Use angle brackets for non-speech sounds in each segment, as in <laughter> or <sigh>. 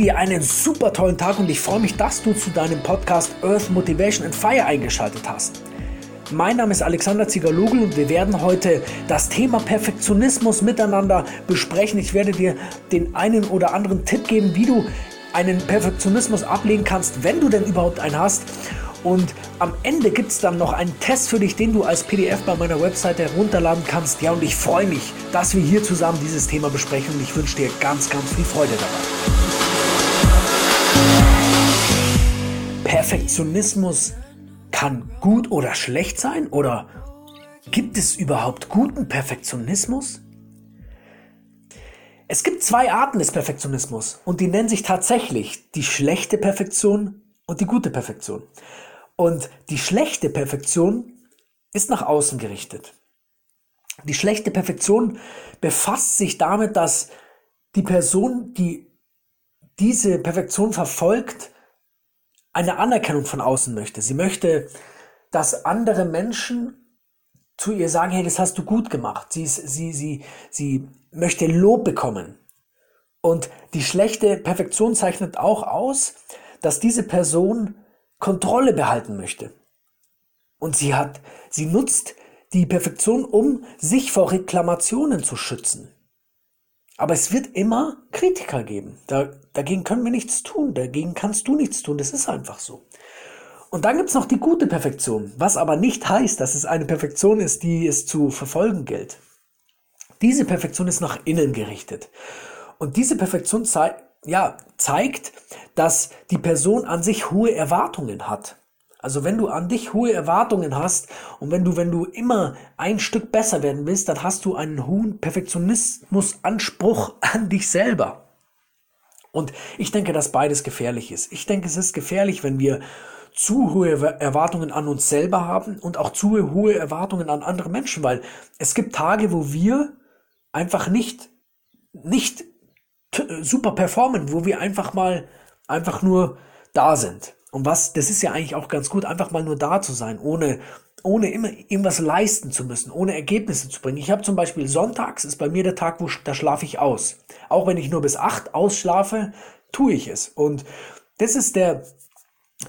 dir einen super tollen Tag und ich freue mich, dass du zu deinem Podcast Earth Motivation and Fire eingeschaltet hast. Mein Name ist Alexander Zigaloglu und wir werden heute das Thema Perfektionismus miteinander besprechen. Ich werde dir den einen oder anderen Tipp geben, wie du einen Perfektionismus ablegen kannst, wenn du denn überhaupt einen hast. Und am Ende gibt es dann noch einen Test für dich, den du als PDF bei meiner Webseite herunterladen kannst. Ja, und ich freue mich, dass wir hier zusammen dieses Thema besprechen und ich wünsche dir ganz, ganz viel Freude dabei. Perfektionismus kann gut oder schlecht sein? Oder gibt es überhaupt guten Perfektionismus? Es gibt zwei Arten des Perfektionismus und die nennen sich tatsächlich die schlechte Perfektion und die gute Perfektion. Und die schlechte Perfektion ist nach außen gerichtet. Die schlechte Perfektion befasst sich damit, dass die Person, die diese Perfektion verfolgt, eine Anerkennung von außen möchte. Sie möchte, dass andere Menschen zu ihr sagen, hey, das hast du gut gemacht. Sie, sie, sie, sie möchte Lob bekommen. Und die schlechte Perfektion zeichnet auch aus, dass diese Person Kontrolle behalten möchte. Und sie hat, sie nutzt die Perfektion, um sich vor Reklamationen zu schützen. Aber es wird immer Kritiker geben. Da, dagegen können wir nichts tun. Dagegen kannst du nichts tun. Das ist einfach so. Und dann gibt's noch die gute Perfektion, was aber nicht heißt, dass es eine Perfektion ist, die es zu verfolgen gilt. Diese Perfektion ist nach innen gerichtet. Und diese Perfektion zeigt, ja, zeigt, dass die Person an sich hohe Erwartungen hat. Also wenn du an dich hohe Erwartungen hast und wenn du, wenn du immer ein Stück besser werden willst, dann hast du einen hohen Perfektionismusanspruch <laughs> an dich selber. Und ich denke, dass beides gefährlich ist. Ich denke, es ist gefährlich, wenn wir zu hohe Erwartungen an uns selber haben und auch zu hohe Erwartungen an andere Menschen, weil es gibt Tage, wo wir einfach nicht, nicht super performen, wo wir einfach mal einfach nur da sind. Und was, das ist ja eigentlich auch ganz gut, einfach mal nur da zu sein, ohne, ohne immer irgendwas leisten zu müssen, ohne Ergebnisse zu bringen. Ich habe zum Beispiel sonntags ist bei mir der Tag, wo da schlafe ich aus. Auch wenn ich nur bis acht ausschlafe, tue ich es. Und das ist der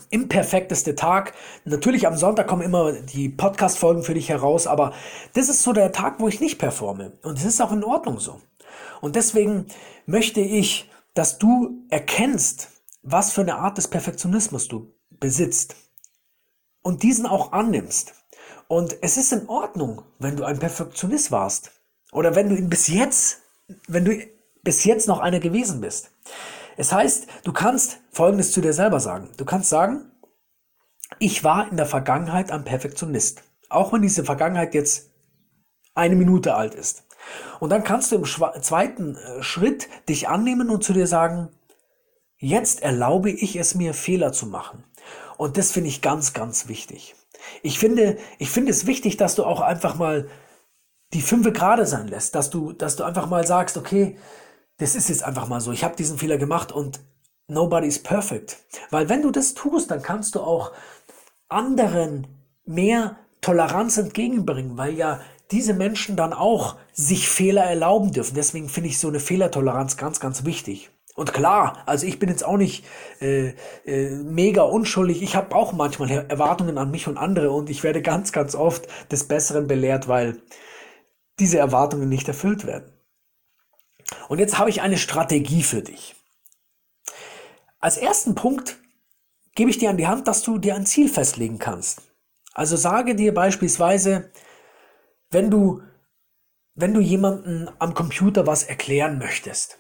imperfekteste Tag. Natürlich am Sonntag kommen immer die Podcast-Folgen für dich heraus, aber das ist so der Tag, wo ich nicht performe. Und es ist auch in Ordnung so. Und deswegen möchte ich, dass du erkennst, was für eine Art des Perfektionismus du besitzt und diesen auch annimmst. Und es ist in Ordnung, wenn du ein Perfektionist warst oder wenn du ihn bis jetzt, wenn du bis jetzt noch einer gewesen bist. Es heißt, du kannst Folgendes zu dir selber sagen. Du kannst sagen, ich war in der Vergangenheit ein Perfektionist. Auch wenn diese Vergangenheit jetzt eine Minute alt ist. Und dann kannst du im zweiten äh, Schritt dich annehmen und zu dir sagen, jetzt erlaube ich es mir, Fehler zu machen. Und das finde ich ganz, ganz wichtig. Ich finde, ich finde es wichtig, dass du auch einfach mal die fünfe gerade sein lässt, dass du, dass du einfach mal sagst, okay, das ist jetzt einfach mal so, ich habe diesen Fehler gemacht und nobody is perfect. Weil wenn du das tust, dann kannst du auch anderen mehr Toleranz entgegenbringen, weil ja diese Menschen dann auch sich Fehler erlauben dürfen. Deswegen finde ich so eine Fehlertoleranz ganz, ganz wichtig. Und klar, also ich bin jetzt auch nicht äh, äh, mega unschuldig. Ich habe auch manchmal Erwartungen an mich und andere und ich werde ganz, ganz oft des Besseren belehrt, weil diese Erwartungen nicht erfüllt werden. Und jetzt habe ich eine Strategie für dich. Als ersten Punkt gebe ich dir an die Hand, dass du dir ein Ziel festlegen kannst. Also sage dir beispielsweise, wenn du, wenn du jemanden am Computer was erklären möchtest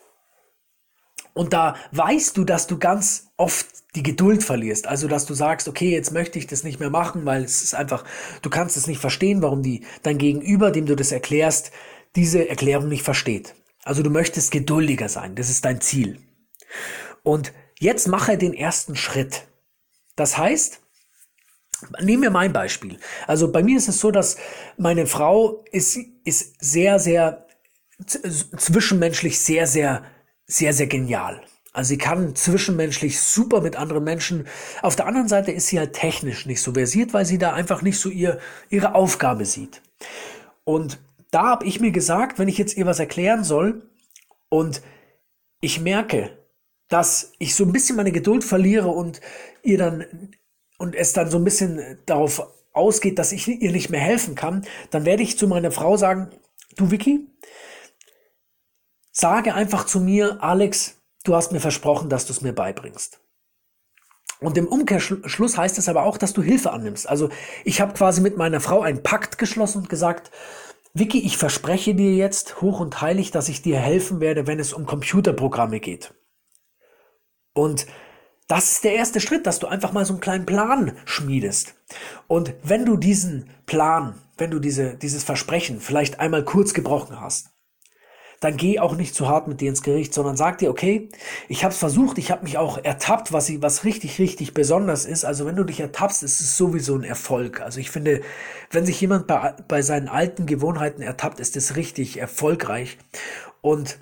und da weißt du, dass du ganz oft die Geduld verlierst, also dass du sagst, okay, jetzt möchte ich das nicht mehr machen, weil es ist einfach, du kannst es nicht verstehen, warum die dein Gegenüber, dem du das erklärst, diese Erklärung nicht versteht. Also du möchtest geduldiger sein, das ist dein Ziel. Und jetzt mache den ersten Schritt. Das heißt, Nehmen wir mein Beispiel. Also bei mir ist es so, dass meine Frau ist, ist sehr, sehr zwischenmenschlich sehr, sehr, sehr, sehr genial. Also sie kann zwischenmenschlich super mit anderen Menschen. Auf der anderen Seite ist sie halt technisch nicht so versiert, weil sie da einfach nicht so ihr, ihre Aufgabe sieht. Und da habe ich mir gesagt, wenn ich jetzt ihr was erklären soll und ich merke, dass ich so ein bisschen meine Geduld verliere und ihr dann und es dann so ein bisschen darauf ausgeht, dass ich ihr nicht mehr helfen kann, dann werde ich zu meiner Frau sagen, du Vicky, sage einfach zu mir, Alex, du hast mir versprochen, dass du es mir beibringst. Und im Umkehrschluss heißt es aber auch, dass du Hilfe annimmst. Also ich habe quasi mit meiner Frau einen Pakt geschlossen und gesagt, Vicky, ich verspreche dir jetzt hoch und heilig, dass ich dir helfen werde, wenn es um Computerprogramme geht. Und das ist der erste Schritt, dass du einfach mal so einen kleinen Plan schmiedest. Und wenn du diesen Plan, wenn du diese, dieses Versprechen vielleicht einmal kurz gebrochen hast, dann geh auch nicht zu hart mit dir ins Gericht, sondern sag dir, okay, ich habe es versucht, ich habe mich auch ertappt, was, was richtig, richtig besonders ist. Also wenn du dich ertappst, ist es sowieso ein Erfolg. Also ich finde, wenn sich jemand bei, bei seinen alten Gewohnheiten ertappt, ist es richtig erfolgreich. Und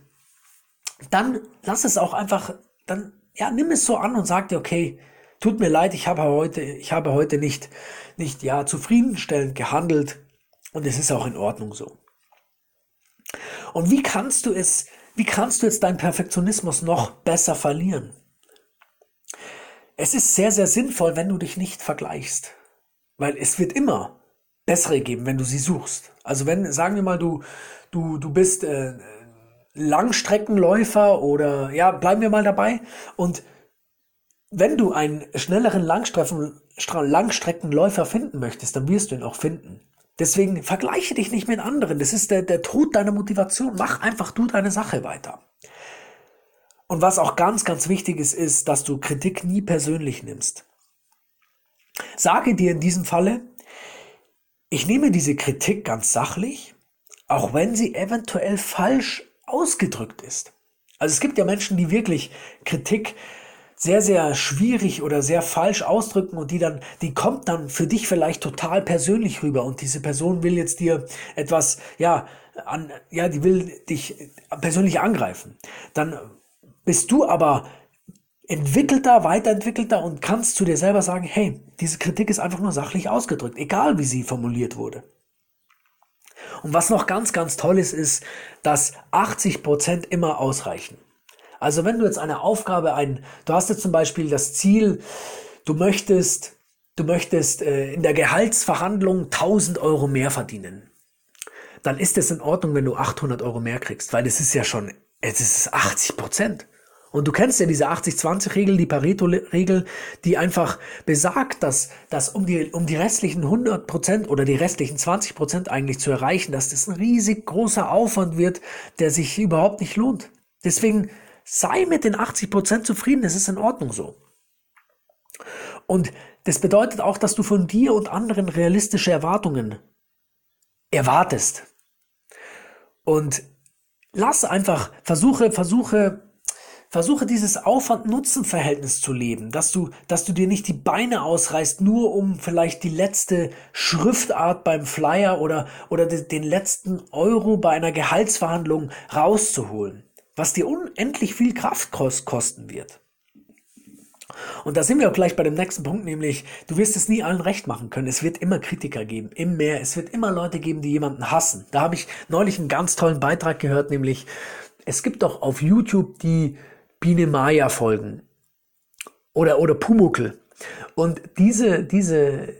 dann lass es auch einfach, dann, ja, nimm es so an und sag dir, okay, tut mir leid, ich habe heute, ich habe heute nicht, nicht, ja, zufriedenstellend gehandelt. Und es ist auch in Ordnung so. Und wie kannst du es, wie kannst du jetzt deinen Perfektionismus noch besser verlieren? Es ist sehr, sehr sinnvoll, wenn du dich nicht vergleichst. Weil es wird immer bessere geben, wenn du sie suchst. Also wenn, sagen wir mal, du, du, du bist äh, Langstreckenläufer oder ja, bleiben wir mal dabei. Und wenn du einen schnelleren Langstrecken, Langstreckenläufer finden möchtest, dann wirst du ihn auch finden. Deswegen vergleiche dich nicht mit anderen. Das ist der, der Tod deiner Motivation. Mach einfach du deine Sache weiter. Und was auch ganz, ganz wichtig ist, ist, dass du Kritik nie persönlich nimmst. Sage dir in diesem Falle, ich nehme diese Kritik ganz sachlich, auch wenn sie eventuell falsch ausgedrückt ist. Also es gibt ja Menschen, die wirklich Kritik sehr, sehr schwierig oder sehr falsch ausdrücken und die dann, die kommt dann für dich vielleicht total persönlich rüber und diese Person will jetzt dir etwas, ja, an, ja, die will dich persönlich angreifen. Dann bist du aber entwickelter, weiterentwickelter und kannst zu dir selber sagen, hey, diese Kritik ist einfach nur sachlich ausgedrückt, egal wie sie formuliert wurde. Und was noch ganz, ganz toll ist, ist, dass 80 Prozent immer ausreichen. Also wenn du jetzt eine Aufgabe, ein, du hast jetzt zum Beispiel das Ziel, du möchtest, du möchtest äh, in der Gehaltsverhandlung 1000 Euro mehr verdienen, dann ist es in Ordnung, wenn du 800 Euro mehr kriegst, weil das ist ja schon, es ist 80 Prozent. Und du kennst ja diese 80-20-Regel, die Pareto-Regel, die einfach besagt, dass, dass um, die, um die restlichen 100 Prozent oder die restlichen 20 Prozent eigentlich zu erreichen, dass das ein riesig großer Aufwand wird, der sich überhaupt nicht lohnt. Deswegen Sei mit den 80% zufrieden, es ist in Ordnung so. Und das bedeutet auch, dass du von dir und anderen realistische Erwartungen erwartest. Und lass einfach, versuche, versuche, versuche dieses Aufwand-Nutzen-Verhältnis zu leben, dass du, dass du dir nicht die Beine ausreißt, nur um vielleicht die letzte Schriftart beim Flyer oder, oder den letzten Euro bei einer Gehaltsverhandlung rauszuholen was dir unendlich viel Kraft kosten wird. Und da sind wir auch gleich bei dem nächsten Punkt, nämlich du wirst es nie allen recht machen können. Es wird immer Kritiker geben, im Meer. Es wird immer Leute geben, die jemanden hassen. Da habe ich neulich einen ganz tollen Beitrag gehört, nämlich es gibt doch auf YouTube die Biene Maya Folgen oder oder Pumukel. Und diese diese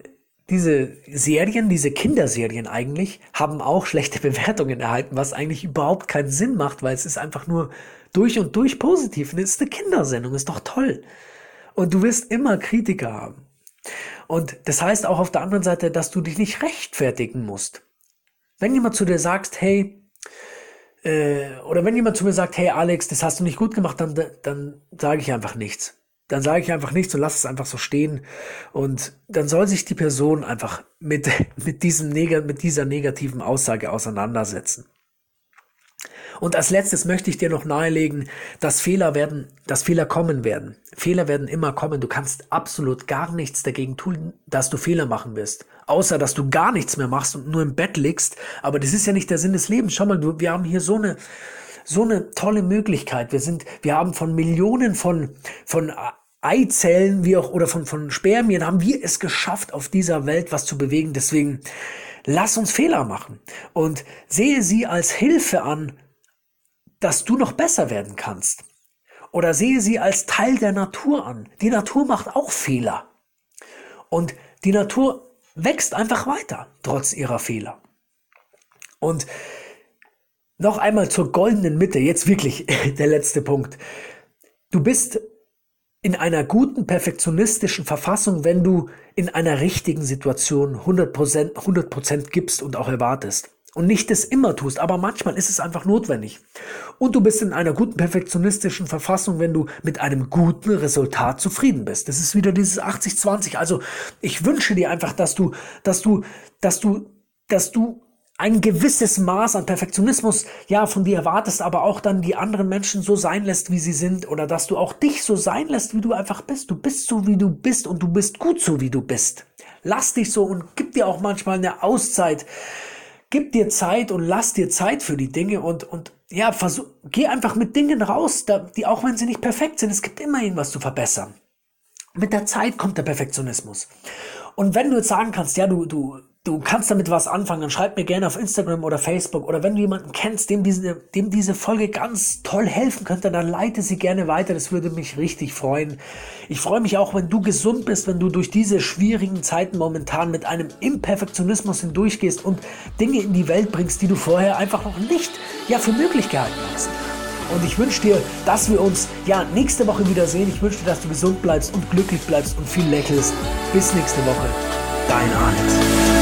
diese Serien, diese Kinderserien eigentlich, haben auch schlechte <laughs> Bewertungen erhalten, was eigentlich überhaupt keinen Sinn macht, weil es ist einfach nur durch und durch positiv. Und es ist eine Kindersendung, ist doch toll. Und du wirst immer Kritiker haben. Und das heißt auch auf der anderen Seite, dass du dich nicht rechtfertigen musst. Wenn jemand zu dir sagt, hey, äh, oder wenn jemand zu mir sagt, hey Alex, das hast du nicht gut gemacht, dann, dann sage ich einfach nichts dann sage ich einfach nichts und lasse es einfach so stehen. Und dann soll sich die Person einfach mit, <laughs> mit, diesem Neg mit dieser negativen Aussage auseinandersetzen. Und als letztes möchte ich dir noch nahelegen, dass Fehler werden, dass Fehler kommen werden. Fehler werden immer kommen. Du kannst absolut gar nichts dagegen tun, dass du Fehler machen wirst. Außer, dass du gar nichts mehr machst und nur im Bett liegst. Aber das ist ja nicht der Sinn des Lebens. Schau mal, du, wir haben hier so eine, so eine tolle Möglichkeit. Wir sind, wir haben von Millionen von, von Eizellen wie auch oder von, von Spermien haben wir es geschafft, auf dieser Welt was zu bewegen. Deswegen lass uns Fehler machen und sehe sie als Hilfe an, dass du noch besser werden kannst. oder sehe sie als Teil der Natur an. Die Natur macht auch Fehler. Und die Natur wächst einfach weiter, trotz ihrer Fehler. Und noch einmal zur goldenen Mitte, jetzt wirklich <laughs> der letzte Punkt. Du bist in einer guten perfektionistischen Verfassung, wenn du in einer richtigen Situation 100%, 100 gibst und auch erwartest. Und nicht das immer tust, aber manchmal ist es einfach notwendig. Und du bist in einer guten perfektionistischen Verfassung, wenn du mit einem guten Resultat zufrieden bist. Das ist wieder dieses 80-20. Also ich wünsche dir einfach, dass du, dass du, dass du, dass du ein gewisses Maß an Perfektionismus ja von dir erwartest, aber auch dann die anderen Menschen so sein lässt, wie sie sind oder dass du auch dich so sein lässt, wie du einfach bist. Du bist so, wie du bist und du bist gut so, wie du bist. Lass dich so und gib dir auch manchmal eine Auszeit. Gib dir Zeit und lass dir Zeit für die Dinge und, und ja, versuch, geh einfach mit Dingen raus, die auch wenn sie nicht perfekt sind, es gibt immer irgendwas zu verbessern. Mit der Zeit kommt der Perfektionismus. Und wenn du jetzt sagen kannst, ja, du, du du kannst damit was anfangen, dann schreib mir gerne auf Instagram oder Facebook oder wenn du jemanden kennst, dem diese, dem diese Folge ganz toll helfen könnte, dann leite sie gerne weiter. Das würde mich richtig freuen. Ich freue mich auch, wenn du gesund bist, wenn du durch diese schwierigen Zeiten momentan mit einem Imperfektionismus hindurchgehst und Dinge in die Welt bringst, die du vorher einfach noch nicht ja, für möglich gehalten hast. Und ich wünsche dir, dass wir uns ja nächste Woche wiedersehen. Ich wünsche dir, dass du gesund bleibst und glücklich bleibst und viel lächelst. Bis nächste Woche. Dein Alex.